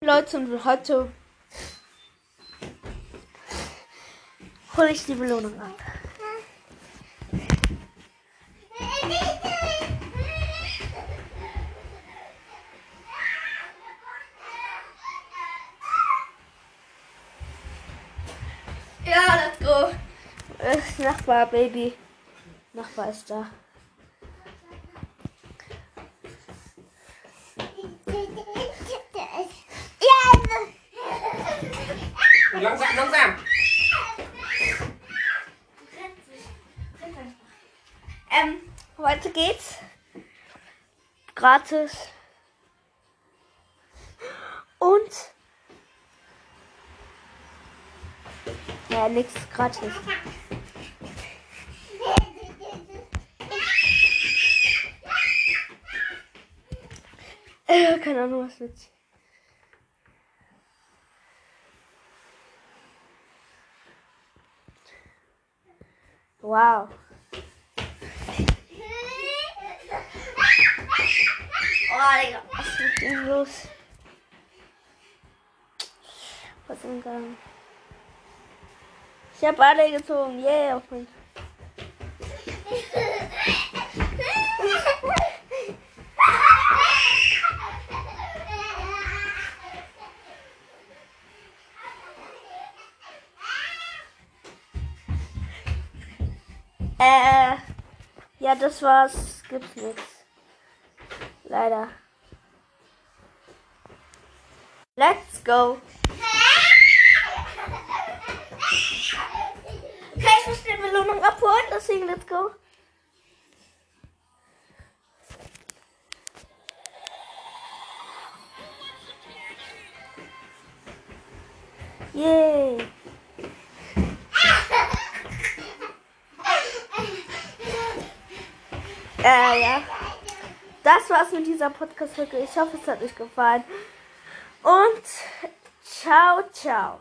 Leute, und heute hole ich die Belohnung ab. Ja, let's go. Äh, Nachbar, Baby. Nachbar ist da. Langsam, langsam. Ähm, heute geht's. Gratis. Und. Ja, nix gratis. Äh, keine Ahnung, was mit. Wow. Oh, Digga. Was ist mit ihm los? Was im Gang? Ich habe alle gezogen. Yeah, auf mich. Äh, ja, das war's. Gibt's nichts. Leider. Let's go. Okay, ich muss die Belohnung abholen, deswegen let's go. Yay. Äh, ja. Das war's mit dieser Podcast-Folge. Ich hoffe, es hat euch gefallen. Und ciao, ciao.